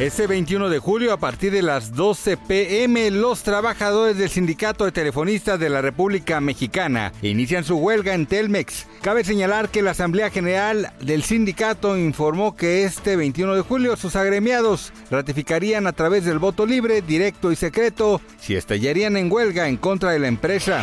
Este 21 de julio, a partir de las 12 pm, los trabajadores del Sindicato de Telefonistas de la República Mexicana inician su huelga en Telmex. Cabe señalar que la Asamblea General del sindicato informó que este 21 de julio sus agremiados ratificarían a través del voto libre, directo y secreto si estallarían en huelga en contra de la empresa.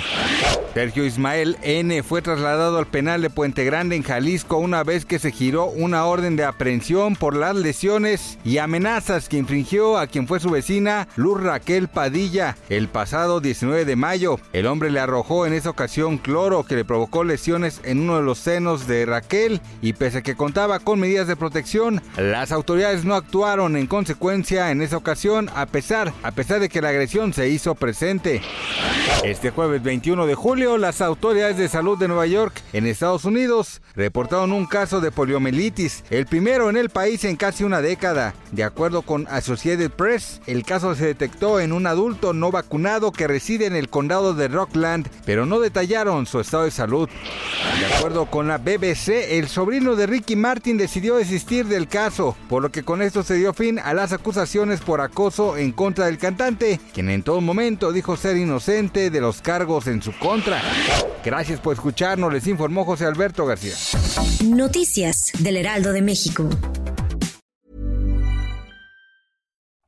Sergio Ismael N. fue trasladado al penal de Puente Grande en Jalisco una vez que se giró una orden de aprehensión por las lesiones y amenazas que infringió a quien fue su vecina Luz Raquel Padilla el pasado 19 de mayo. El hombre le arrojó en esa ocasión cloro que le provocó lesiones en uno de los senos de Raquel y pese a que contaba con medidas de protección, las autoridades no actuaron en consecuencia en esa ocasión a pesar, a pesar de que la agresión se hizo presente. Este jueves 21 de julio, las autoridades de salud de Nueva York, en Estados Unidos, reportaron un caso de poliomielitis, el primero en el país en casi una década. De con Associated Press, el caso se detectó en un adulto no vacunado que reside en el condado de Rockland, pero no detallaron su estado de salud. De acuerdo con la BBC, el sobrino de Ricky Martin decidió desistir del caso, por lo que con esto se dio fin a las acusaciones por acoso en contra del cantante, quien en todo momento dijo ser inocente de los cargos en su contra. Gracias por escucharnos, les informó José Alberto García. Noticias del Heraldo de México.